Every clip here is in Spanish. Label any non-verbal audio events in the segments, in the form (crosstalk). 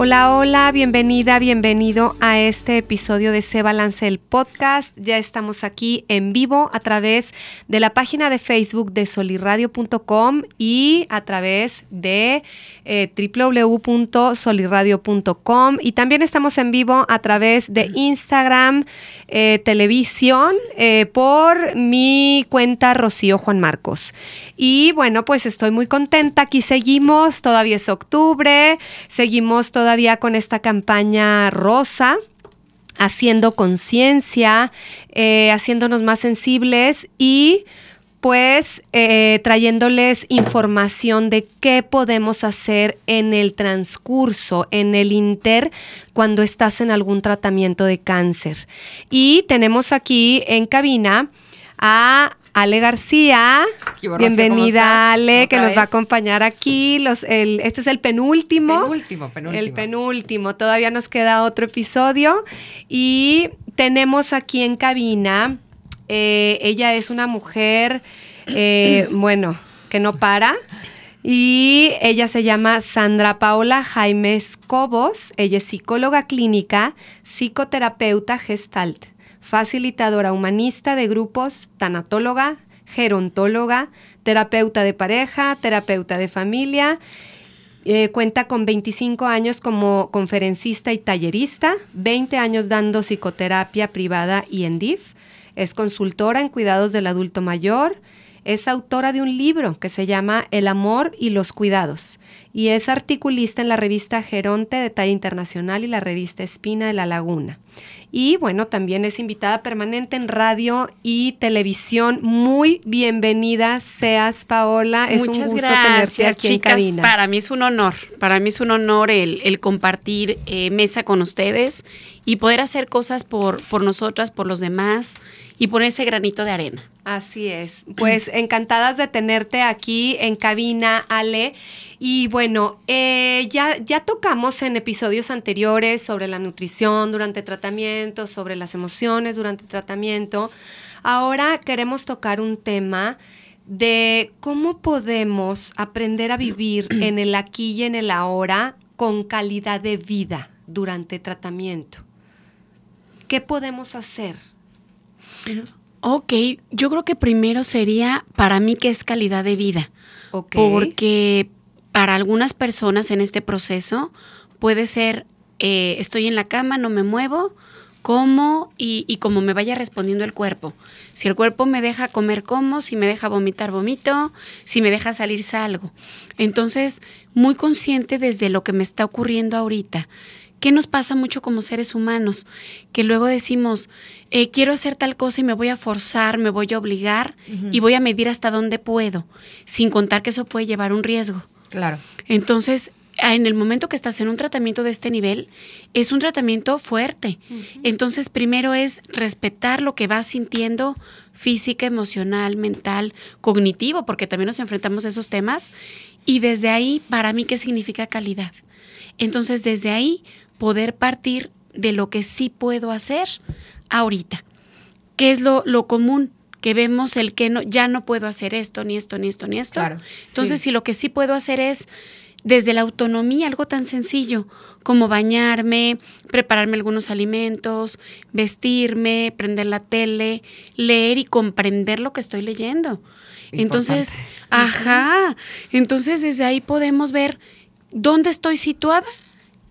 Hola, hola, bienvenida, bienvenido a este episodio de Se Balance el Podcast. Ya estamos aquí en vivo a través de la página de Facebook de solirradio.com y a través de eh, y también estamos en vivo a través de Instagram, eh, televisión, eh, por mi cuenta Rocío Juan Marcos. Y bueno, pues estoy muy contenta. Aquí seguimos, todavía es octubre, seguimos todavía con esta campaña rosa haciendo conciencia, eh, haciéndonos más sensibles y pues eh, trayéndoles información de qué podemos hacer en el transcurso, en el inter, cuando estás en algún tratamiento de cáncer. Y tenemos aquí en cabina a Ale García. ¿Qué hubo, Rocío? ¿Cómo Bienvenida? Ale, que nos va a acompañar aquí. Los, el, este es el penúltimo. Penúltimo, penúltimo. El penúltimo, todavía nos queda otro episodio y tenemos aquí en cabina, eh, ella es una mujer, eh, (clears throat) bueno, que no para y ella se llama Sandra Paola Jaimes Cobos, ella es psicóloga clínica, psicoterapeuta gestalt, facilitadora humanista de grupos, tanatóloga, gerontóloga, terapeuta de pareja, terapeuta de familia eh, cuenta con 25 años como conferencista y tallerista, 20 años dando psicoterapia privada y en DIF. Es consultora en cuidados del adulto mayor. Es autora de un libro que se llama El amor y los cuidados. Y es articulista en la revista Geronte de talla internacional y la revista Espina de la Laguna. Y bueno, también es invitada permanente en radio y televisión. Muy bienvenida seas, Paola. Es un gusto gracias, tenerte aquí en chicas. cabina. Para mí es un honor, para mí es un honor el, el compartir eh, mesa con ustedes y poder hacer cosas por, por nosotras, por los demás y poner ese granito de arena. Así es. Pues (clears throat) encantadas de tenerte aquí en cabina, Ale. Y bueno, eh, ya, ya tocamos en episodios anteriores sobre la nutrición durante tratamiento, sobre las emociones durante tratamiento. Ahora queremos tocar un tema de cómo podemos aprender a vivir (clears throat) en el aquí y en el ahora con calidad de vida durante tratamiento. ¿Qué podemos hacer? Ok, yo creo que primero sería para mí que es calidad de vida. Ok. Porque para algunas personas en este proceso puede ser, eh, estoy en la cama, no me muevo, como y, y como me vaya respondiendo el cuerpo. Si el cuerpo me deja comer, como, si me deja vomitar, vomito, si me deja salir, salgo. Entonces, muy consciente desde lo que me está ocurriendo ahorita. ¿Qué nos pasa mucho como seres humanos? Que luego decimos, eh, quiero hacer tal cosa y me voy a forzar, me voy a obligar y voy a medir hasta dónde puedo, sin contar que eso puede llevar un riesgo. Claro. Entonces, ah, en el momento que estás en un tratamiento de este nivel, es un tratamiento fuerte. Entonces, primero es respetar lo que vas sintiendo física, emocional, mental, cognitivo, porque también nos enfrentamos a esos temas. Y desde ahí, para mí, ¿qué significa calidad? Entonces, desde ahí, poder partir de lo que sí puedo hacer ahorita. ¿Qué es lo, lo común? Que vemos el que no, ya no puedo hacer esto, ni esto, ni esto, ni esto. Claro, Entonces, sí. si lo que sí puedo hacer es desde la autonomía, algo tan sencillo como bañarme, prepararme algunos alimentos, vestirme, prender la tele, leer y comprender lo que estoy leyendo. Entonces, ajá, entonces desde ahí podemos ver dónde estoy situada,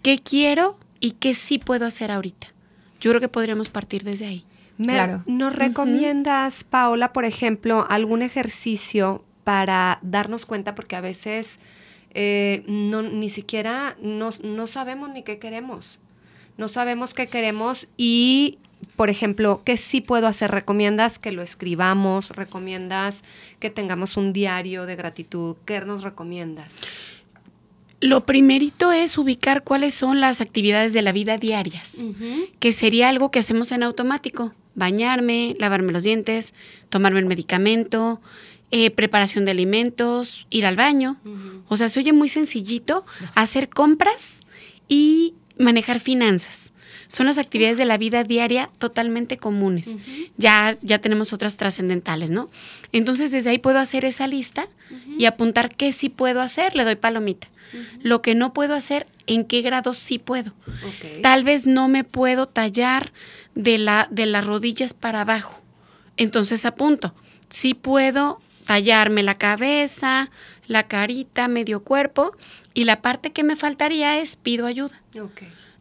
qué quiero y qué sí puedo hacer ahorita. Yo creo que podríamos partir desde ahí. Me- Claro. ¿Nos recomiendas, Paola, por ejemplo, algún ejercicio para darnos cuenta? Porque a veces eh, no, ni siquiera nos- no sabemos ni qué queremos. No sabemos qué queremos y, por ejemplo, ¿qué sí puedo hacer? ¿Recomiendas que lo escribamos? ¿Recomiendas que tengamos un diario de gratitud? ¿Qué nos recomiendas? Lo primerito es ubicar cuáles son las actividades de la vida diarias, que sería algo que hacemos en automático. Bañarme, lavarme los dientes, tomarme el medicamento, eh, preparación de alimentos, ir al baño. O sea, se oye muy sencillito hacer compras y manejar finanzas. Son las actividades de la vida diaria totalmente comunes. ya, ya tenemos otras trascendentales, ¿no? Entonces, desde ahí puedo hacer esa lista y apuntar qué sí puedo hacer, le doy palomita. Lo que no puedo hacer, en qué grado sí puedo. Tal vez no me puedo tallar de, la, de las rodillas para abajo. Entonces apunto, sí puedo tallarme la cabeza, la carita, medio cuerpo, y la parte que me faltaría es pido ayuda.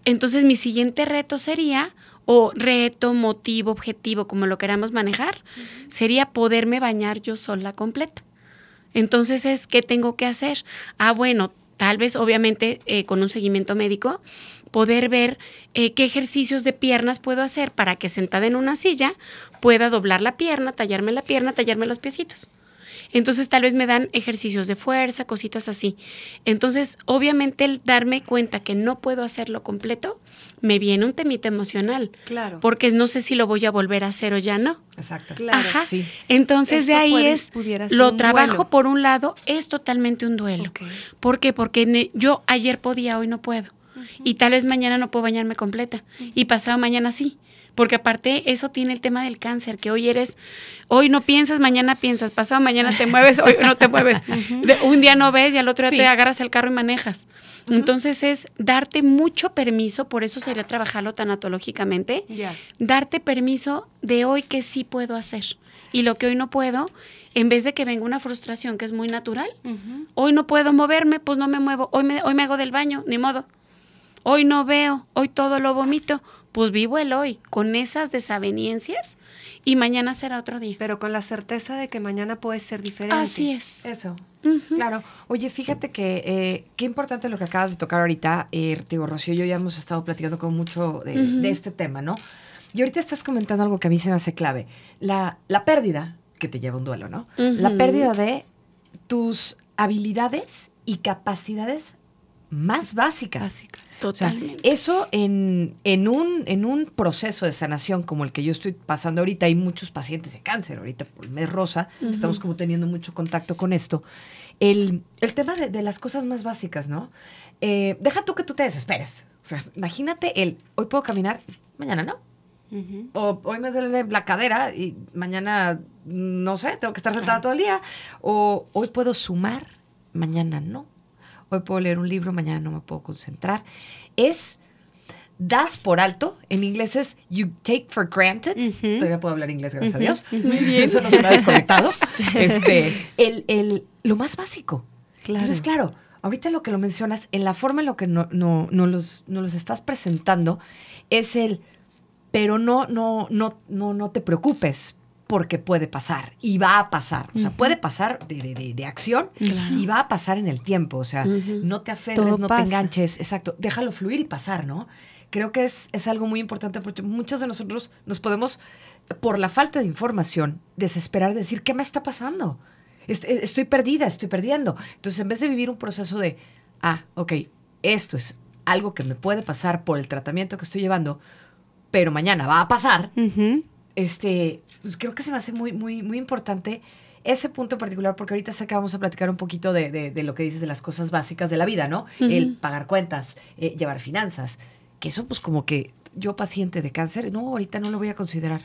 Entonces mi siguiente reto sería, o reto, motivo, objetivo, como lo queramos manejar, sería poderme bañar yo sola completa. Entonces es, ¿qué tengo que hacer? Ah, bueno, tal vez obviamente eh, con un seguimiento médico, poder ver eh, qué ejercicios de piernas puedo hacer para que sentada en una silla pueda doblar la pierna, tallarme la pierna, tallarme los piecitos. Entonces tal vez me dan ejercicios de fuerza, cositas así. Entonces, obviamente el darme cuenta que no puedo hacerlo completo, me viene un temita emocional. Claro. Porque no sé si lo voy a volver a hacer o ya no. Exacto. Claro. Ajá. Entonces de ahí es, lo trabajo por un lado, es totalmente un duelo. ¿Por qué? Porque yo ayer podía, hoy no puedo. Y tal vez mañana no puedo bañarme completa. Y pasado mañana sí. Porque aparte eso tiene el tema del cáncer, que hoy eres, hoy no piensas, mañana piensas, pasado mañana te mueves, hoy no te mueves. (laughs) un día no ves y al otro día te agarras el carro y manejas. Entonces es darte mucho permiso, por eso sería trabajarlo tanatológicamente, darte permiso de hoy que sí puedo hacer. Y lo que hoy no puedo, en vez de que venga una frustración que es muy natural, hoy no puedo moverme, pues no me muevo, hoy me, hoy me hago del baño, ni modo. Hoy no veo, hoy todo lo vomito, pues vivo el hoy con esas desaveniencias y mañana será otro día. Pero con la certeza de que mañana puede ser diferente. Así es. Eso. Claro. Oye, fíjate que eh, qué importante lo que acabas de tocar ahorita. Eh, digo, Rocío y yo ya hemos estado platicando con mucho de, este tema, ¿no? Y ahorita estás comentando algo que a mí se me hace clave. La, la pérdida, que te lleva un duelo, ¿no? La pérdida de tus habilidades y capacidades más básicas. Totalmente. eso en, un, en un proceso de sanación como el que yo estoy pasando ahorita, hay muchos pacientes de cáncer, ahorita por el mes rosa, estamos como teniendo mucho contacto con esto. El, tema de, las cosas más básicas, ¿no? Eh, deja tú que tú te desesperes. O sea, imagínate el, hoy puedo caminar, mañana no. O hoy me duele la cadera y mañana, no sé, tengo que estar sentada todo el día. O hoy puedo sumar, mañana no hoy puedo leer un libro, mañana no me puedo concentrar. Es das por alto, en inglés es you take for granted. Todavía puedo hablar inglés, gracias a Dios. Eso no se me ha desconectado. (laughs) este, el, el, lo más básico. Entonces, claro, ahorita lo que lo mencionas, en la forma en lo que no, no, no, los, no los estás presentando, es el, pero no, no, no, no, no te preocupes, porque puede pasar y va a pasar. O sea, puede pasar de, acción y va a pasar en el tiempo. O sea, no te aferres, no te enganches. Exacto, déjalo fluir y pasar, ¿no? Creo que es, es algo muy importante porque muchos de nosotros nos podemos, por la falta de información, desesperar, decir, ¿qué me está pasando? Estoy perdida, estoy perdiendo. Entonces, en vez de vivir un proceso de, ah, ok, esto es algo que me puede pasar por el tratamiento que estoy llevando, pero mañana va a pasar, este, pues creo que se me hace muy, muy, muy importante ese punto en particular, porque ahorita sé que vamos a platicar un poquito de, lo que dices de las cosas básicas de la vida, ¿no? El pagar cuentas, eh, llevar finanzas, que eso pues como que yo paciente de cáncer, no, ahorita no lo voy a considerar.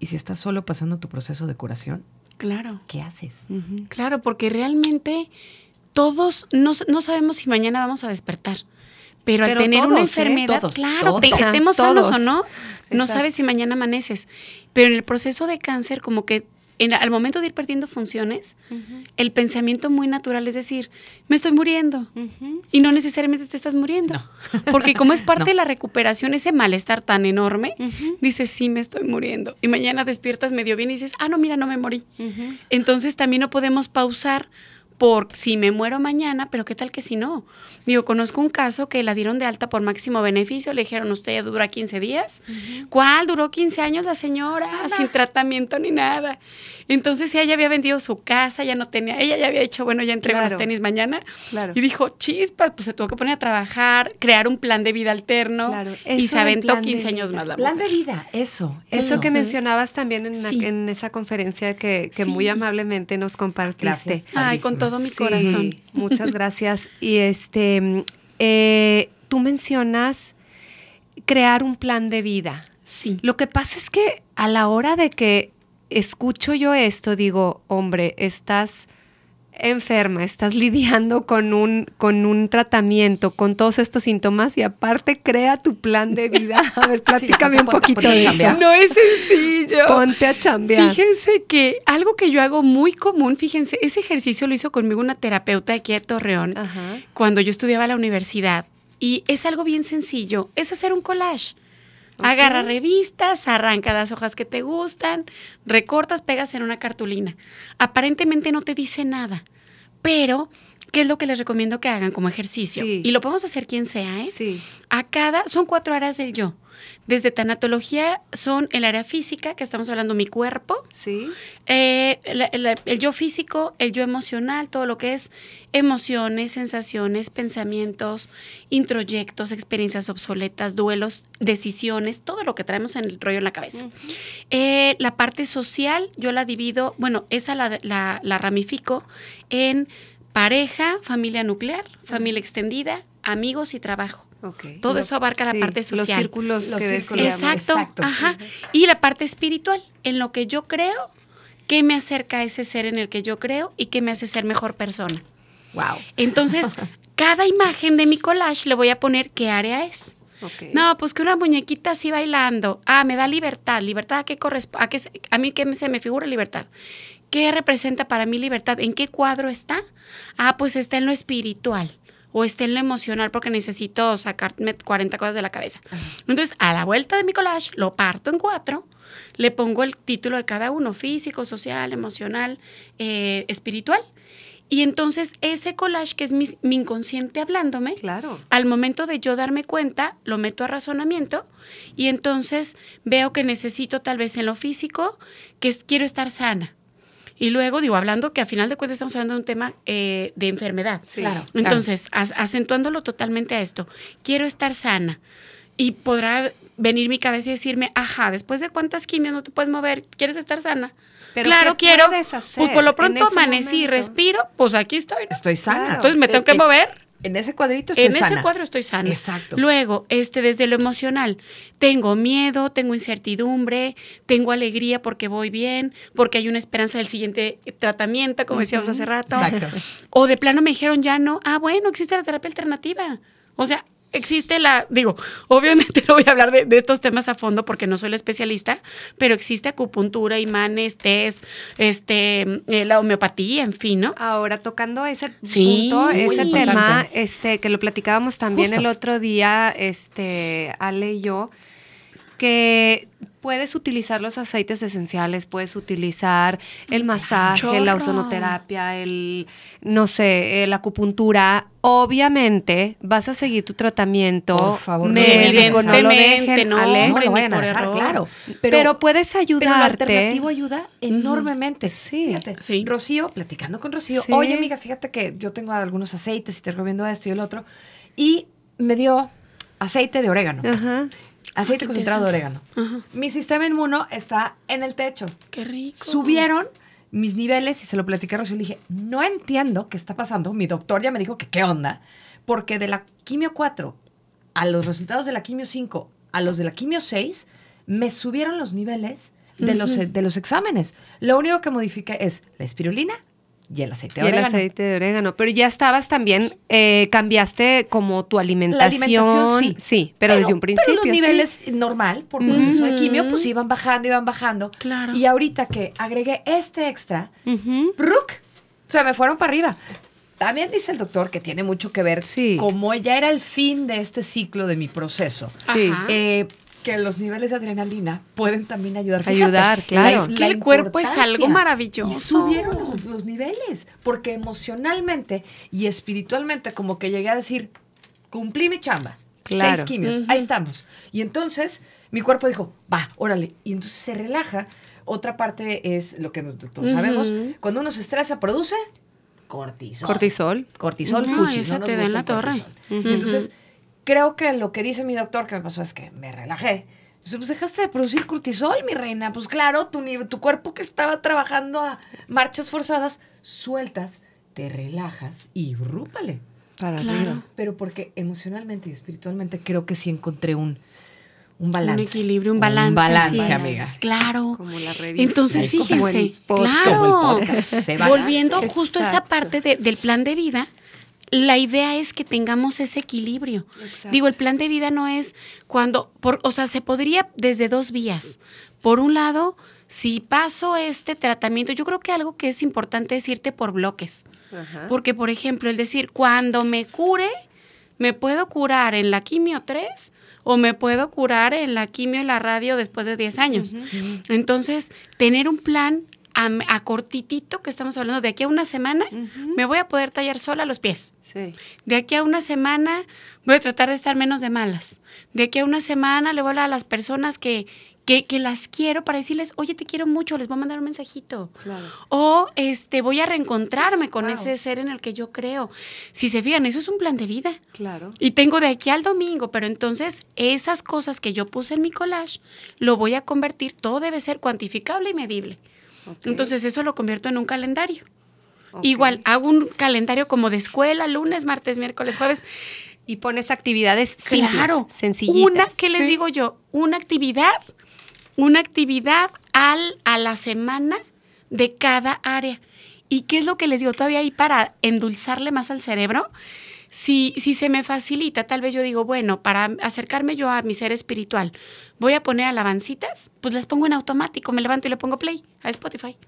Y si estás solo pasando tu proceso de curación, claro. ¿qué haces? Claro, porque realmente todos no, sabemos si mañana vamos a despertar. Pero, al tener una ¿eh? enfermedad, claro, estemos sanos o no, no sabes si mañana amaneces. Pero en el proceso de cáncer, como que en, al momento de ir perdiendo funciones, el pensamiento muy natural es decir, me estoy muriendo. Y no necesariamente te estás muriendo. (laughs) Porque como es (laughs) parte de la recuperación, ese malestar tan enorme, dices, sí, me estoy muriendo. Y mañana despiertas medio bien y dices, ah, no, mira, no me morí. Entonces también no podemos pausar por si me muero mañana, pero ¿qué tal que si no? Digo, conozco un caso que la dieron de alta por máximo beneficio, le dijeron, usted dura 15 días. ¿Cuál? Duró 15 años la señora, sin tratamiento ni nada. Entonces ella había vendido su casa, ya no tenía, ella ya había dicho, bueno, ya entrego los tenis mañana. Claro. Y dijo, chispa, pues se tuvo que poner a trabajar, crear un plan de vida alterno. Claro, Y eso se aventó plan de 15 años más la Plan mujer. de vida, eso. Eso que Ujú. mencionabas también en, la- en esa conferencia que, que Sí. muy amablemente nos compartiste. Gracias. Ay, con Padrísimo. Todo mi Sí, corazón. (laughs) Muchas gracias. Y este, eh, tú mencionas crear un plan de vida. Sí. Lo que pasa es que a la hora de que escucho yo esto, digo, hombre, estás enferma, estás lidiando con un, con un tratamiento, con todos estos síntomas y aparte crea tu plan de vida. A ver, (laughs) platícame un poquito ponte de eso. No es sencillo. Ponte a chambear. Fíjense que algo que yo hago muy común, fíjense, ese ejercicio lo hizo conmigo una terapeuta aquí de Torreón Ajá. cuando yo estudiaba en la universidad. Y es algo bien sencillo, es hacer un collage. Agarra revistas, arranca las hojas que te gustan, recortas, pegas en una cartulina. Aparentemente no te dice nada, pero ¿qué es lo que les recomiendo que hagan como ejercicio? Sí. Y lo podemos hacer quien sea, ¿eh? Sí. A cada, son cuatro áreas del yo. Desde tanatología son el área física, que estamos hablando mi cuerpo, Sí. eh, la- la- el yo físico, el yo emocional, todo lo que es emociones, sensaciones, pensamientos, introyectos, experiencias obsoletas, duelos, decisiones, todo lo que traemos en el rollo en la cabeza. Eh, la parte social, yo la divido, bueno, esa la, la- la ramifico en pareja, familia nuclear, familia extendida, amigos y trabajo. Ok. Todo eso abarca la parte Los social. círculos Los que círculos. decíamos. Exacto, exacto. ajá. Y la parte espiritual, en lo que yo creo, que me acerca a ese ser en el que yo creo y que me hace ser mejor persona. Wow. Entonces, (laughs) cada imagen de mi collage le voy a poner qué área es. Ok. No, pues que una muñequita así bailando. Ah, me da libertad. ¿Libertad a qué corresponde? A, qué a mí qué se me figura libertad? ¿Qué representa para mí libertad? ¿En qué cuadro está? Ah, pues está en lo espiritual o está en lo emocional porque necesito sacarme 40 cosas de la cabeza. Entonces, a la vuelta de mi collage, lo parto en cuatro, le pongo el título de cada uno, físico, social, emocional, eh, espiritual. Y entonces ese collage, que es mi, mi inconsciente hablándome, Claro. al momento de yo darme cuenta, lo meto a razonamiento y entonces veo que necesito tal vez en lo físico, que quiero estar sana. Y luego digo, hablando que a final de cuentas estamos hablando de un tema eh, de enfermedad. Sí. Claro. Entonces, acentuándolo totalmente a esto, quiero estar sana. Y podrá venir mi cabeza y decirme, ajá, después de cuántas quimios no te puedes mover, ¿quieres estar sana? Pero claro, ¿qué quiero. puedes hacer Pues por lo pronto amanecí y momento? respiro, pues aquí estoy. ¿no? Estoy sana. Claro. Entonces me tengo que mover. En ese cuadrito estoy En sana. ese cuadro estoy sana. Exacto. Luego, este, desde lo emocional, tengo miedo, tengo incertidumbre, tengo alegría porque voy bien, porque hay una esperanza del siguiente tratamiento, como decíamos hace rato. Exacto. O de plano me dijeron ya no. Ah, bueno, existe la terapia alternativa. O sea, existe la, digo, obviamente (laughs) no voy a hablar de, de estos temas a fondo porque no soy la especialista, pero existe acupuntura, imanes, test, este, eh, la homeopatía, en fin, ¿no? Ahora, tocando ese Sí, punto, ese importante. tema, este, que lo platicábamos también Justo. el otro día, este, Ale y yo, que puedes utilizar los aceites esenciales, puedes utilizar el masaje, Chorro. la ozonoterapia, el, no sé, la acupuntura. Obviamente vas a seguir tu tratamiento Por favor, médico, no lo dejen, no, Ale. No lo vayan a dejar, claro. Pero, puedes Pero lo ayudarte. alternativo ayuda enormemente. Sí. Fíjate, Sí. Rocío, platicando con Rocío, Sí. oye, amiga, fíjate que yo tengo algunos aceites y te recomiendo esto y el otro. Y me dio aceite de orégano. Ajá. Aceite concentrado de orégano. Ajá. Mi sistema inmuno está en el techo. Qué rico. Subieron mis niveles y se lo platicé a Rocío y le dije, no entiendo qué está pasando. Mi doctor ya me dijo que qué onda, porque de la quimio 4 a los resultados de la quimio 5 a los de la quimio 6, me subieron los niveles de, los, de los exámenes. Lo único que modifiqué es la espirulina y el aceite Y de el orégano. aceite de orégano. Pero ya estabas también, eh, cambiaste como tu alimentación. alimentación, sí. pero, desde un principio. Pero los sí. niveles normal, por proceso de quimio, pues iban bajando, iban bajando. Claro. Y ahorita que agregué este extra, Ujú. ¡Bruc! Se me fueron para arriba. También dice el doctor que tiene mucho que ver Sí. como ya era el fin de este ciclo de mi proceso. Sí. Eh, que los niveles de adrenalina pueden también ayudar. Fíjate, Ayudar, claro. Es que el cuerpo es algo maravilloso. Y subieron los, los niveles, porque emocionalmente y espiritualmente como que llegué a decir, cumplí mi chamba. Claro. Seis quimios, ahí estamos. Y entonces mi cuerpo dijo, va, órale. Y entonces se relaja. Otra parte es lo que nosotros todos sabemos. Cuando uno se estresa, produce cortisol. Cortisol. Cortisol, No, fuchi, esa no te da en la torre. cortisol. Entonces, creo que lo que dice mi doctor que me pasó es que me relajé. Pues dejaste de producir cortisol, mi reina. Pues claro, tu, tu cuerpo que estaba trabajando a marchas forzadas, sueltas, te relajas y rúpale. Para Claro. Pero porque emocionalmente y espiritualmente creo que sí encontré un, un balance. Un equilibrio, un balance. Un balance, amiga. Claro. Como la revista. Entonces, Como fíjense, el podcast. claro, Como el podcast, se balance. volviendo justo a esa parte de- del plan de vida, la idea es que tengamos ese equilibrio. Exacto. Digo, el plan de vida no es cuando, por, o sea, se podría desde dos vías. Por un lado, si paso este tratamiento, yo creo que algo que es importante es irte por bloques. Ajá. Porque, por ejemplo, el decir, cuando me cure, me puedo curar en la quimio 3 o me puedo curar en la quimio y la radio después de 10 años. Entonces, tener un plan a, a cortitito, que estamos hablando de aquí a una semana, me voy a poder tallar sola los pies. Sí. De aquí a una semana voy a tratar de estar menos de malas. De aquí a una semana le voy a hablar a las personas que, que, que las quiero para decirles, oye, te quiero mucho, les voy a mandar un mensajito. Claro. O este, voy a reencontrarme con Wow. ese ser en el que yo creo. Si se fijan, eso es un plan de vida. Claro. Y tengo de aquí al domingo, pero entonces esas cosas que yo puse en mi collage, lo voy a convertir, todo debe ser cuantificable y medible. Entonces eso lo convierto en un calendario. Igual, hago un calendario como de escuela, lunes, martes, miércoles, jueves. Y pones actividades simples, Claro, sencillitas. Una, ¿qué les Sí. digo yo? Una actividad, una actividad al, a la semana de cada área. ¿Y qué es lo que les digo todavía ahí para endulzarle más al cerebro? Si, si se me facilita, tal vez yo digo, bueno, para acercarme yo a mi ser espiritual, voy a poner alabancitas, pues las pongo en automático, me levanto y le pongo play a Spotify.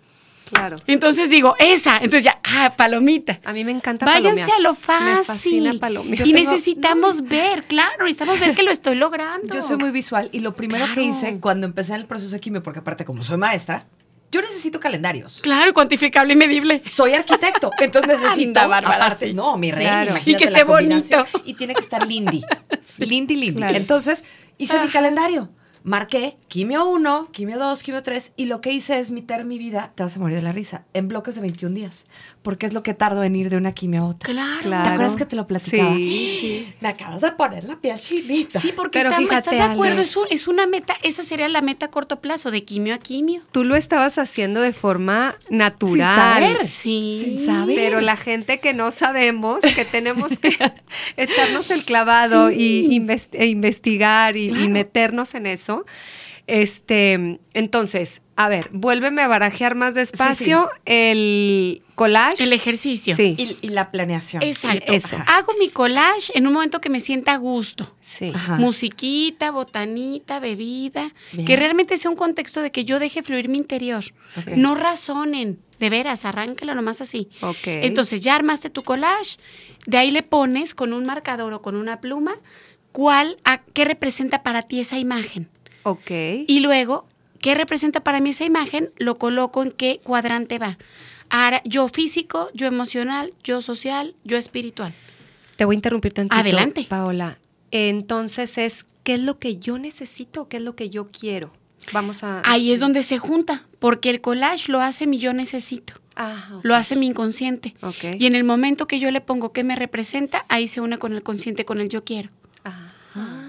Claro. Entonces digo, esa, entonces ya, ah, palomita. A mí me encanta Váyanse palomear. a lo Me fácil. fascina palomear. Yo Y tengo- necesitamos ver, claro, necesitamos ver que lo estoy logrando. Yo soy muy visual y lo primero que hice cuando empecé en el proceso de quimio, porque aparte como soy maestra, yo necesito calendarios. Claro, cuantificable y medible. Soy arquitecto, (laughs) entonces necesito. Aparte, sí. no, mi Claro. imagínate Y que esté bonito. Y tiene que estar lindy. (laughs) Lindy, lindy. Claro. Entonces, hice mi Ajá. calendario. Marqué quimio 1, quimio 2, quimio 3 y lo que hice es meter mi vida, te vas a morir de la risa, en bloques de 21 días, porque es lo que tardo en ir de una quimio a otra. Claro. ¿Te acuerdas que te lo platicaba? Sí, sí. Me acabas de poner la piel chinita. Sí, porque Pero fíjate, ¿estás de acuerdo? Es, un- es una meta, esa sería la meta a corto plazo, de quimio a quimio. Tú lo estabas haciendo de forma natural. saber. Sí. Sin saber. Pero la gente que no sabemos, que tenemos que (laughs) echarnos el clavado y e investigar y, meternos en eso. Este, entonces, a ver, vuélveme a barajear más despacio el collage. El ejercicio. Sí. Y, y la planeación. Exacto. Eso. Hago mi collage en un momento que me sienta a gusto. Sí. Ajá. Musiquita, botanita, bebida. Bien. Que realmente sea un contexto de que yo deje fluir mi interior. No razonen. De veras, arránquelo nomás así. Ok. Entonces ya armaste tu collage. De ahí le pones con un marcador o con una pluma cuál, a, qué representa para ti esa imagen. Ok. Y luego, ¿qué representa para mí esa imagen? Lo coloco en qué cuadrante va. Ahora, yo físico, yo emocional, yo social, yo espiritual. Te voy a interrumpir tantito. Adelante. Paola. Entonces es, ¿qué es lo que yo necesito? ¿Qué es lo que yo quiero? Vamos a... Ahí es donde se junta, porque el collage lo hace mi yo necesito, Ah, ok. lo hace mi inconsciente. Ok. Y en el momento que yo le pongo qué me representa, ahí se une con el consciente, con el yo quiero. Ah.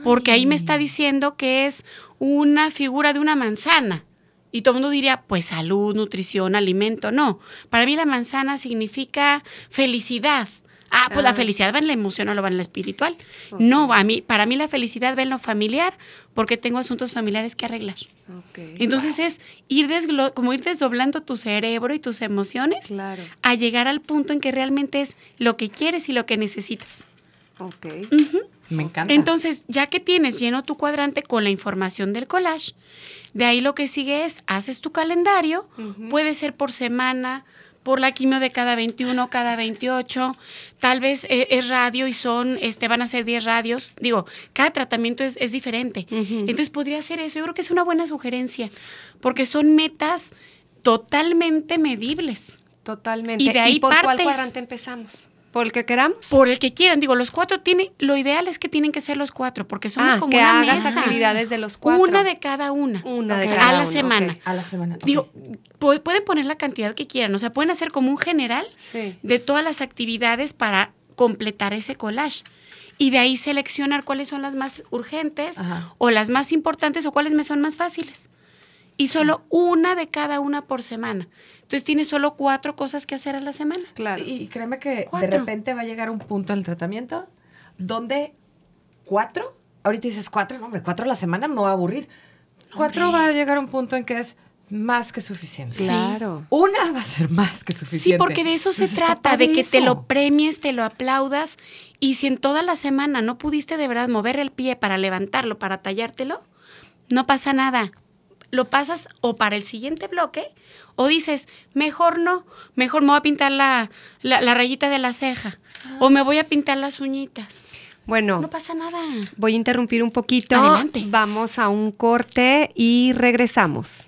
Porque ahí me está diciendo que es una figura de una manzana. Y todo el mundo diría, pues salud, nutrición, alimento. No, para mí la manzana significa felicidad. Ah, pues Ah. la felicidad va en la emocional o va en la espiritual. No, a mí, para mí la felicidad va en lo familiar porque tengo asuntos familiares que arreglar. Entonces es ir desglo- como ir desdoblando tu cerebro y tus emociones Claro. a llegar al punto en que realmente es lo que quieres y lo que necesitas. Ok. Me encanta. Entonces, ya que tienes lleno tu cuadrante con la información del collage, de ahí lo que sigue es, haces tu calendario, puede ser por semana, por la quimio de cada 21, cada 28, tal vez eh, es radio y son, este, van a ser 10 radios. Digo, cada tratamiento es, es diferente. Entonces podría ser eso. Yo creo que es una buena sugerencia, porque son metas totalmente medibles. Totalmente. Y de ahí por cuál cuadrante empezamos? ¿Por el que queramos? Por el que quieran. Digo, los cuatro tienen, lo ideal es que tienen que ser los cuatro, porque somos Ah, como que una hagas mesa. actividades de los cuatro. Una de cada una. Una de cada A la uno, semana. A la semana. Digo, pu- pueden poner la cantidad que quieran. O sea, pueden hacer como un general Sí. de todas las actividades para completar ese collage. Y de ahí seleccionar cuáles son las más urgentes Ajá. o las más importantes o cuáles me son más fáciles. Y solo una de cada una por semana. Entonces tienes solo cuatro cosas que hacer a la semana. Claro. Y créeme que Cuatro. de repente va a llegar un punto en el tratamiento donde cuatro, ahorita dices cuatro, no, hombre, cuatro a la semana me va a aburrir. Cuatro va a llegar a un punto en que es más que suficiente. Sí. Claro. Una va a ser más que suficiente. Sí, porque de eso se trata, de que te lo premies, te lo aplaudas. Y si en toda la semana no pudiste de verdad mover el pie para levantarlo, para tallártelo, no pasa nada. Lo pasas o para el siguiente bloque o dices, mejor no, mejor me voy a pintar la, la, la rayita de la ceja o me voy a pintar las uñitas. Bueno, No pasa nada. voy a interrumpir un poquito. Adelante. Vamos a un corte y regresamos.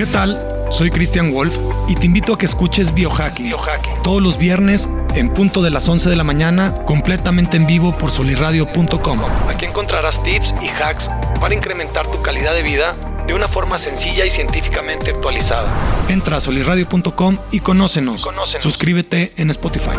¿Qué tal? Soy Christian Wolf y te invito a que escuches Biohacking. Biohacking. Todos los viernes en punto de las 11 de la mañana, completamente en vivo por soliradio.com. Aquí encontrarás tips y hacks para incrementar tu calidad de vida de una forma sencilla y científicamente actualizada. Entra a soliradio.com y conócenos. Conócenos. Suscríbete en Spotify.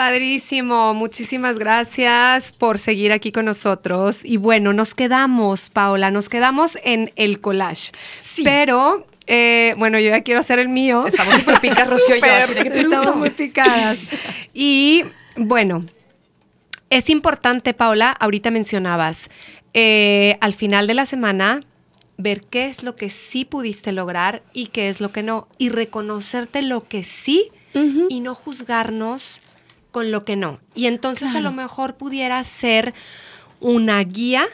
Padrísimo, muchísimas gracias por seguir aquí con nosotros. Y bueno, nos quedamos, Paola, nos quedamos en el collage. Pero, eh, bueno, yo ya quiero hacer el mío. Estamos súper picas, (laughs) Rocío y yo, Súper, así de que te Estamos muy picadas. Y bueno, es importante, Paola, ahorita mencionabas, eh, al final de la semana, ver qué es lo que sí pudiste lograr y qué es lo que no. Y reconocerte lo que sí y no juzgarnos con lo que no. Y entonces a lo mejor pudiera ser una guía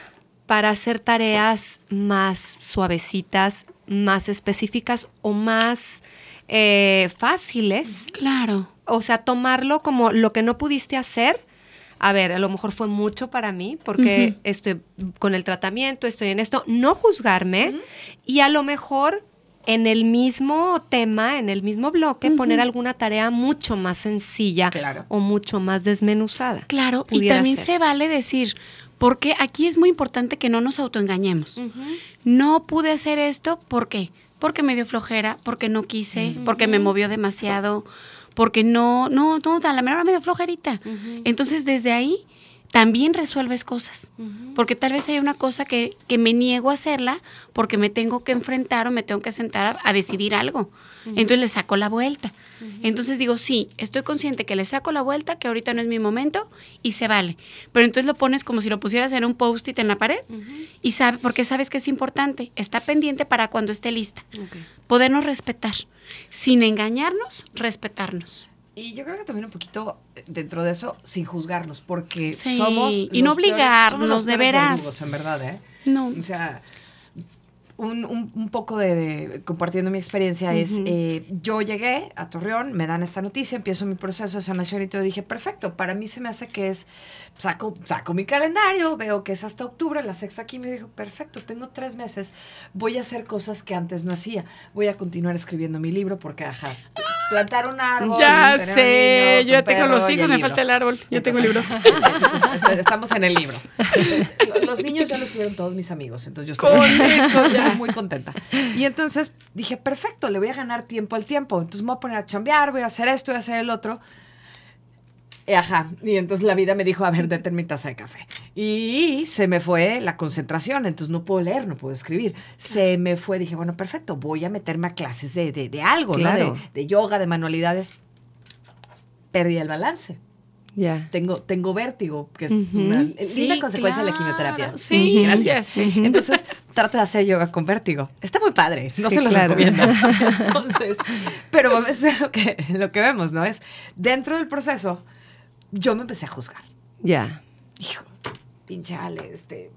para hacer tareas más suavecitas, más específicas o más eh, fáciles Claro. o sea, tomarlo como lo que no pudiste hacer. A ver, a lo mejor fue mucho para mí porque estoy con el tratamiento, estoy en esto, no juzgarme y a lo mejor en el mismo tema, en el mismo bloque, poner alguna tarea mucho más sencilla Claro. o mucho más desmenuzada. Claro, y también ser. se vale decir, porque aquí es muy importante que no nos autoengañemos. No pude hacer esto, ¿por qué? Porque me dio flojera, porque no quise, porque me movió demasiado, porque no, no, no, a la menor me dio flojerita. Entonces, desde ahí también resuelves cosas. Porque tal vez hay una cosa que, que me niego a hacerla porque me tengo que enfrentar o me tengo que sentar a, a decidir algo. Entonces le saco la vuelta. Entonces digo, sí, estoy consciente que le saco la vuelta, que ahorita no es mi momento y se vale. Pero entonces lo pones como si lo pusieras en un post-it en la pared y sabe, porque sabes que es importante. Está pendiente para cuando esté lista. Podernos respetar. Sin engañarnos, respetarnos. Y yo creo que también un poquito eh, dentro de eso, sin juzgarnos, porque Sí, somos. y no los peores- obligarnos, somos los de veras. verdugos, en verdad, ¿eh? No. O sea, un, un- un poco de, de- compartiendo mi experiencia es, eh, yo llegué a Torreón, me dan esta noticia, empiezo mi proceso de sanación y todo, dije, perfecto, para mí se me hace que es, saco, saco mi calendario, veo que es hasta octubre, la sexta aquí me dijo, perfecto, tengo tres meses, voy a hacer cosas que antes no hacía, voy a continuar escribiendo mi libro porque, ajá, plantar un árbol. Ya sé, niño, yo ya tengo los hijos, me falta el árbol. Yo tengo el libro. (laughs) Entonces, estamos en el libro. (laughs) Los niños ya los tuvieron todos mis amigos, entonces yo estoy Con (laughs) eso ya. Muy contenta. Y entonces dije, perfecto, le voy a ganar tiempo al tiempo. Entonces me voy a poner a chambear, voy a hacer esto, voy a hacer el otro. Y Ajá, y entonces la vida me dijo, a ver, detén mi taza de café. Y se me fue la concentración, entonces no puedo leer, no puedo escribir. Se me fue, dije, bueno, perfecto, voy a meterme a clases de, de, de algo, Claro. ¿no? De, de yoga, de manualidades. Perdí el balance Ya. tengo, tengo vértigo, que es Ujú. una Sí, linda consecuencia de la quimioterapia. Sí, Gracias. Entonces, trata de hacer yoga con vértigo. Está muy padre, no Sí, se lo claro. recomiendo. (laughs) Entonces, pero es lo que, lo que vemos, ¿no? Es dentro del proceso, yo me empecé a juzgar. Ya. Hijo, pinche Ale, este,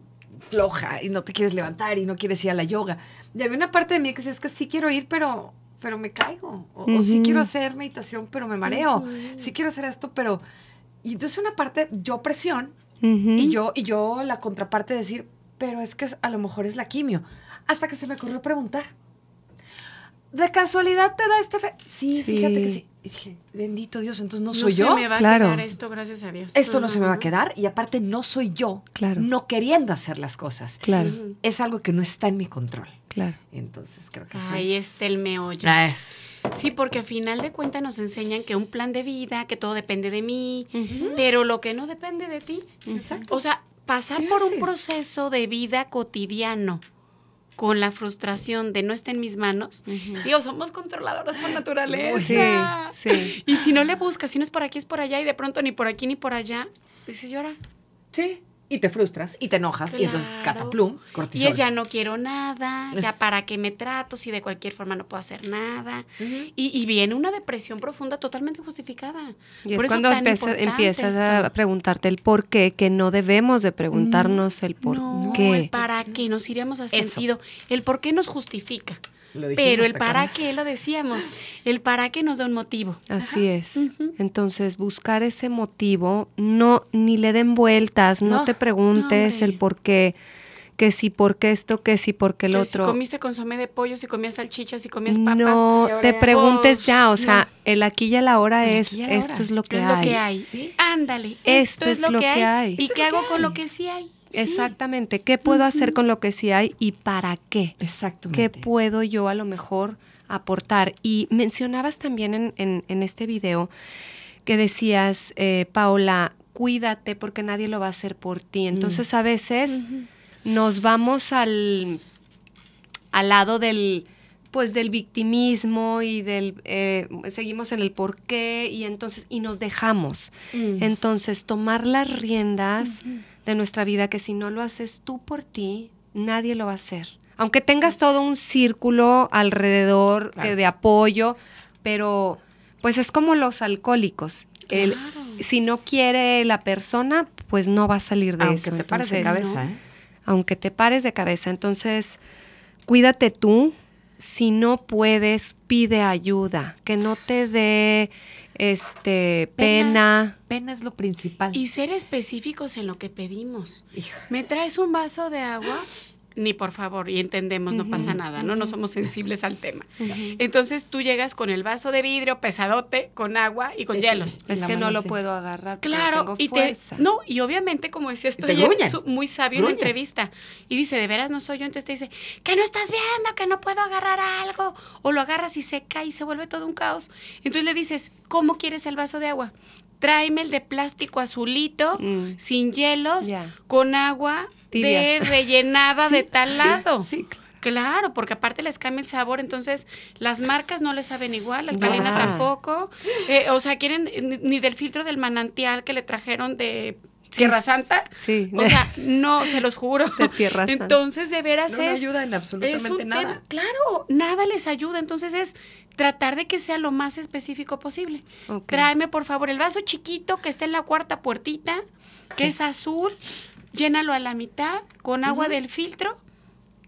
floja, y no te quieres levantar y no quieres ir a la yoga. Y había una parte de mí que decía, es que sí quiero ir, pero, pero me caigo. O, o sí quiero hacer meditación, pero me mareo. Sí quiero hacer esto, pero... Y entonces una parte, yo presión, y yo, y yo la contraparte decir, pero es que a lo mejor es la quimio. Hasta que se me ocurrió preguntar. ¿De casualidad te da este fe? Sí, Sí. fíjate que sí. Y dije, bendito Dios, entonces no No soy se yo. me va Claro. a quedar esto, gracias a Dios. Esto no se me va a quedar y aparte no soy yo Claro. no queriendo hacer las cosas. Claro. Es algo que no está en mi control. Claro. Entonces creo que eso Ahí es... está el meollo. Ah, es- Sí, porque a final de cuentas nos enseñan que un plan de vida, que todo depende de mí, pero lo que no depende de ti. Exacto. O sea, pasar ¿Qué por un proceso de vida cotidiano con la frustración de no está en mis manos. Digo, somos controladores por naturaleza. Sí, sí. Y si no le buscas, si no es por aquí, es por allá, y de pronto ni por aquí ni por allá, dices, llora. Sí. Y te frustras y te enojas y entonces cataplum, Y cortisol. es ya no quiero nada, ya para qué me trato, si de cualquier forma no puedo hacer nada. Y, y viene una depresión profunda totalmente justificada. Y Por es eso cuando empieza- empiezas esto. a preguntarte el por qué, que no debemos de preguntarnos el por no, qué. el para qué nos iríamos a Eso. sentido. El por qué nos justifica. Dijimos, Pero el ¿te para qué lo decíamos. El para qué nos da un motivo. Así es. Entonces, buscar ese motivo, no, ni le den vueltas, no, No, te preguntes el por qué, que si por qué esto, que si por qué el Que otro. Si comiste consomé de pollo, si comías salchichas, si comías papas. no te preguntes ya, o sea, el aquí y el ahora El es, esto es lo que ¿Qué es hay. lo que hay? Sí. Ándale. Esto es lo que hay. ¿Y Esto qué hago con lo que sí hay? Exactamente, ¿qué puedo hacer con lo que sí hay y para qué? Exactamente. ¿Qué puedo yo a lo mejor aportar? Y mencionabas también en, en- en este video que decías, eh, Paola, cuídate porque nadie lo va a hacer por ti. Entonces a veces nos vamos al, al lado del pues del victimismo y del eh, seguimos en el por qué y entonces y nos dejamos Mm. entonces tomar las riendas de nuestra vida que si no lo haces tú por ti nadie lo va a hacer aunque tengas todo un círculo alrededor Claro. que de apoyo pero pues es como los alcohólicos El- si no quiere la persona pues no va a salir de Aunque eso te pares de cabeza, no. ¿eh? aunque te pares de cabeza. Entonces, cuídate tú. Si no puedes, pide ayuda. Que no te dé este pena. Pena es lo principal. Y ser específicos en lo que pedimos. Hijo. ¿Me traes un vaso de agua? Ni por favor, y entendemos, no pasa nada, ¿no? No somos sensibles al tema. Entonces tú llegas con el vaso de vidrio pesadote, con agua y con hielos. Es que no lo puedo agarrar. Claro, tengo y te, no, y obviamente como decía su- muy sabio en la Gruñes. entrevista y dice, "De veras no soy yo", entonces te dice, "Que no estás viendo, que no puedo agarrar algo", o lo agarras y se cae y se vuelve todo un caos. Entonces le dices, "¿Cómo quieres el vaso de agua?" Tráeme el de plástico azulito, Mm. sin hielos, Ya. con agua Tibia. de (laughs) rellenada de tal lado. sí, Claro, porque aparte les cambia el sabor, entonces las marcas no les saben igual, la alcalina tampoco. Eh, o sea, quieren eh, ni, del filtro del manantial que le trajeron de Tierra Santa. Sí. O sea, (laughs) no, se los juro. De Tierra Santa. Entonces, de veras No, no es. ayuda en es absolutamente un nada. tema- claro, nada les ayuda. Entonces es tratar de que sea lo más específico posible. Tráeme, por favor, el vaso chiquito que está en la cuarta puertita, que es azul, llénalo a la mitad con agua del filtro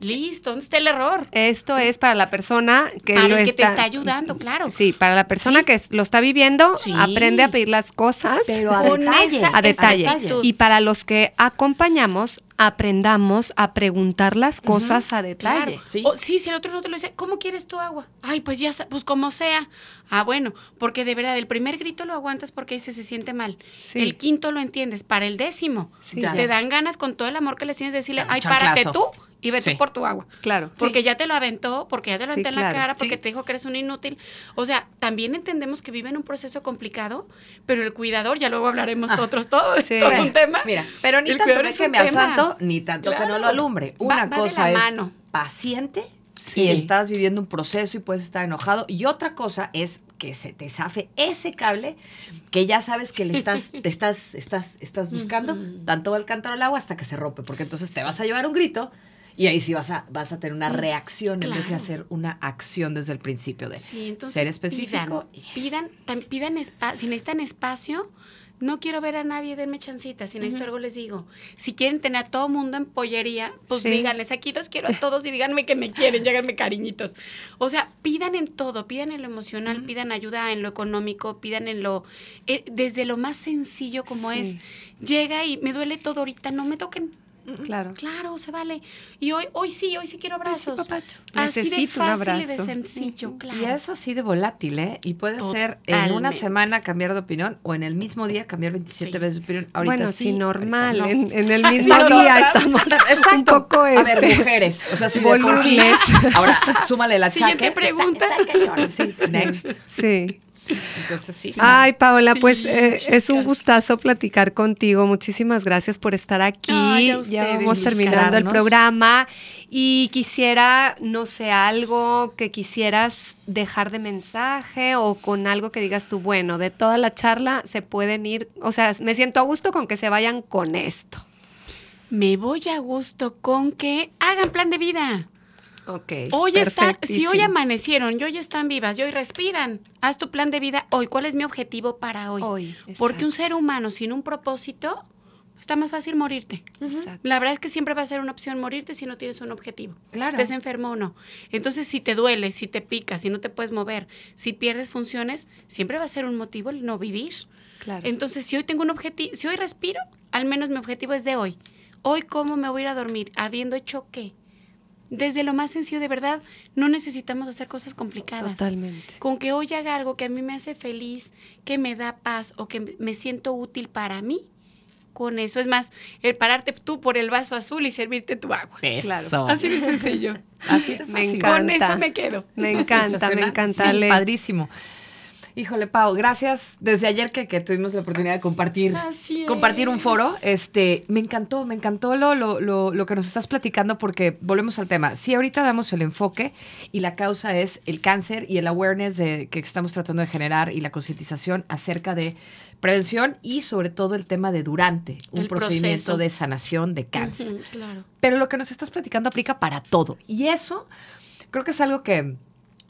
Listo, ¿dónde está el error? Esto es para la persona que Para lo el que te está, está ayudando, claro. Sí, para la persona Sí. que lo está viviendo, Sí. aprende a pedir las cosas Pero a detalle. esa- a detalle. Y para los que acompañamos, aprendamos a preguntar las cosas a detalle. Claro. Sí. O, sí, si el otro no te lo dice, ¿cómo quieres tu agua? Ay, pues ya, pues como sea. Ah, bueno, porque de verdad, el primer grito lo aguantas porque dice se siente mal. Sí. El quinto lo entiendes. Para el décimo, Sí, ya. te dan ganas con todo el amor que le tienes de decirle, ay, párate tú y vete Sí. por tu agua. Claro. Porque ya te lo aventó, porque ya te lo Sí, aventó en claro. la cara, porque Sí. te dijo que eres un inútil. O sea, también entendemos que viven un proceso complicado, pero el cuidador, ya luego hablaremos Ah. otros, todo, Sí. todo un tema. Mira, pero ni El tanto cuidador que es me un ni tanto que no Claro. lo alumbre. Una va cosa es mano. paciente Sí. y estás viviendo un proceso y puedes estar enojado. Y otra cosa es que se te zafe ese cable que ya sabes que le estás, te estás, estás, estás buscando, tanto va el cántaro al agua hasta que se rompe, porque entonces te vas a llevar un grito y ahí sí vas a, vas a tener una reacción en vez de Claro. hacer una acción desde el principio de Sí, entonces ser específico. Pidan, pidan, pidan espacio. Si necesitan espacio, no quiero ver a nadie, denme chancita. Si necesito algo, les digo. Si quieren tener a todo mundo en pollería, pues Sí. díganles, aquí los quiero a todos y díganme que me quieren, lléganme cariñitos. O sea, pidan en todo, pidan en lo emocional, pidan ayuda en lo económico, pidan en lo, eh, desde lo más sencillo como Sí. es, llega y me duele todo ahorita, no me toquen. Claro. Claro, se vale. Y hoy, hoy sí, hoy sí quiero abrazos. papacho. Así de Necesito un fácil y de abrazo. sencillo, claro. Y es así de volátil, ¿eh? Y puede ser en una semana cambiar de opinión o en el mismo día cambiar 27 Sí. veces de opinión. Ahorita bueno, sí, sí, normal. ahorita no. En, en el mismo Nosotras. día (laughs) estamos un poco A ver, este, mujeres. O sea, si de por sí. volubles. (laughs) Ahora, súmale la Siguiente chaque. pregunta. Está, está. Sí, next. Sí. Entonces sí. Ay, Paola, Sí, pues eh, es un gustazo platicar contigo. Muchísimas gracias por estar aquí. A ya ustedes, vamos chicas. terminando el programa y quisiera, no sé, algo que quisieras dejar de mensaje o con algo que digas tú, bueno, de toda la charla se pueden ir, o sea, me siento a gusto con que se vayan con esto. Me voy a gusto con que hagan plan de vida. Ok. Hoy están, si hoy amanecieron y hoy están vivas y hoy respiran, haz tu plan de vida hoy. ¿Cuál es mi objetivo para hoy? Hoy, Porque un ser humano sin un propósito está más fácil morirte. Exacto. La verdad es que siempre va a ser una opción morirte si no tienes un objetivo. Claro. Estés enfermo o no. Entonces, si te duele, si te pica, si no te puedes mover, si pierdes funciones, siempre va a ser un motivo el no vivir. Claro. Entonces, si hoy tengo un objetivo, si hoy respiro, al menos mi objetivo es de hoy. Hoy, ¿cómo me voy a ir a dormir? Habiendo hecho qué. Desde lo más sencillo, de verdad, no necesitamos hacer cosas complicadas. Totalmente. Con que hoy haga algo que a mí me hace feliz, que me da paz o que me siento útil para mí, con eso. Es más, el pararte tú por el vaso azul y servirte tu agua. Eso. Así de sencillo. Así de Me fácil. encanta. Con eso me quedo. Me encanta, me encanta. Sí, padrísimo. Híjole, Pau, gracias desde ayer que, que tuvimos la oportunidad de compartir, Así compartir un foro. Este, me encantó, me encantó lo, lo, lo, lo que nos estás platicando porque volvemos al tema. Sí, ahorita damos el enfoque y la causa es el cáncer y el awareness de, que estamos tratando de generar y la concientización acerca de prevención y sobre todo el tema de durante un El procedimiento proceso. de sanación de cáncer. Claro. Pero lo que nos estás platicando aplica para todo. Y eso creo que es algo que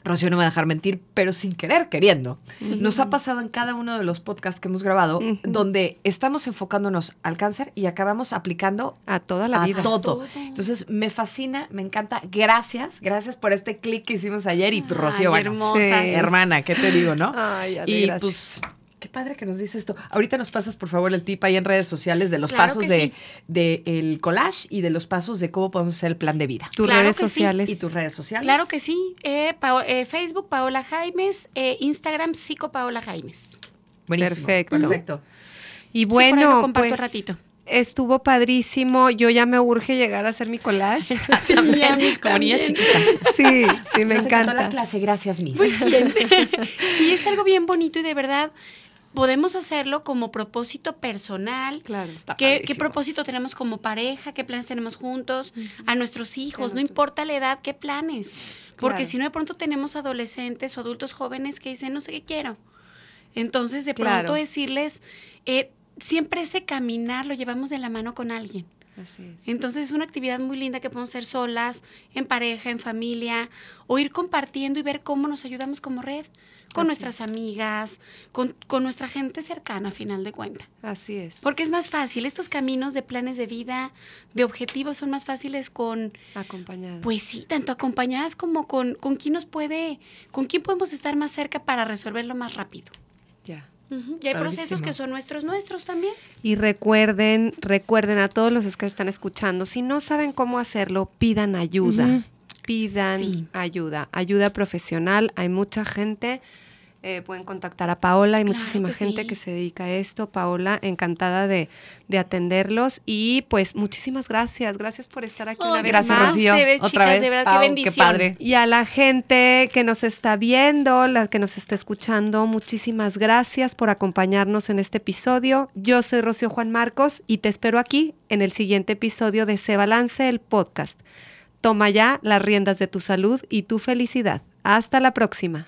Rocío no me va a dejar mentir, pero sin querer, queriendo. Nos ha pasado en cada uno de los podcasts que hemos grabado, donde estamos enfocándonos al cáncer y acabamos aplicando A toda la a vida. todo. Todo. Entonces, me fascina, me encanta. Gracias, gracias por este clic que hicimos ayer. Y pues, Rocío, Ay, bueno, hermosas. Hermana, ¿qué te digo, no? Ay, y gracias. pues, qué padre que nos dice esto. Ahorita nos pasas, por favor, el tip ahí en redes sociales de los Claro pasos de, sí. de el collage y de los pasos de cómo podemos hacer el plan de vida. tus Claro redes sí. sociales. ¿Y tus redes sociales? Claro que sí. Eh, Pao- eh, Facebook, Paola Jaimes. eh, Instagram, Psico Paola Jaimes. Buenísimo, Perfecto. Perfecto. Y Sí, por ahí bueno, lo comparto pues, ratito. estuvo padrísimo. Yo ya me urge llegar a hacer mi collage. (laughs) Sí, a mí Como niña chiquita. Sí, sí, me Nos encantó la encanta. clase, gracias, mi. Muy bien. (laughs) sí, es algo bien bonito y de verdad podemos hacerlo como propósito personal. Claro. ¿Qué, qué propósito tenemos como pareja? ¿Qué planes tenemos juntos? A nuestros hijos, no importa la edad, ¿qué planes? Porque Claro. si no, de pronto tenemos adolescentes o adultos jóvenes que dicen, no sé qué quiero. Entonces, de Claro. pronto decirles, eh, siempre ese caminar lo llevamos de la mano con alguien. Así es. Entonces es una actividad muy linda que podemos hacer solas, en pareja, en familia, o ir compartiendo y ver cómo nos ayudamos como red, con nuestras amigas, con, con nuestra gente cercana, a final de cuentas. Así es. Porque es más fácil, estos caminos de planes de vida, de objetivos, son más fáciles con, Acompañada. pues sí, tanto acompañadas como con, con quién nos puede, con quién podemos estar más cerca para resolverlo más rápido. ya. Ujú. Y hay procesos que son nuestros, nuestros también. Y recuerden, recuerden a todos los que están escuchando, si no saben cómo hacerlo, pidan ayuda. Pidan Sí. ayuda, ayuda profesional. Hay mucha gente. Eh, pueden contactar a Paola, hay Claro muchísima que gente sí. que se dedica a esto. Paola, encantada de, de atenderlos. Y pues muchísimas gracias. Gracias por estar aquí una Ay, vez Gracias, más. Rocío. ustedes, Otra chicas, vez, de verdad, qué Pau, bendición. Qué padre. Y a la gente que nos está viendo, la que nos está escuchando, muchísimas gracias por acompañarnos en este episodio. Yo soy Rocío Juan Marcos y te espero aquí en el siguiente episodio de Se Balance el podcast. Toma ya las riendas de tu salud y tu felicidad. Hasta la próxima.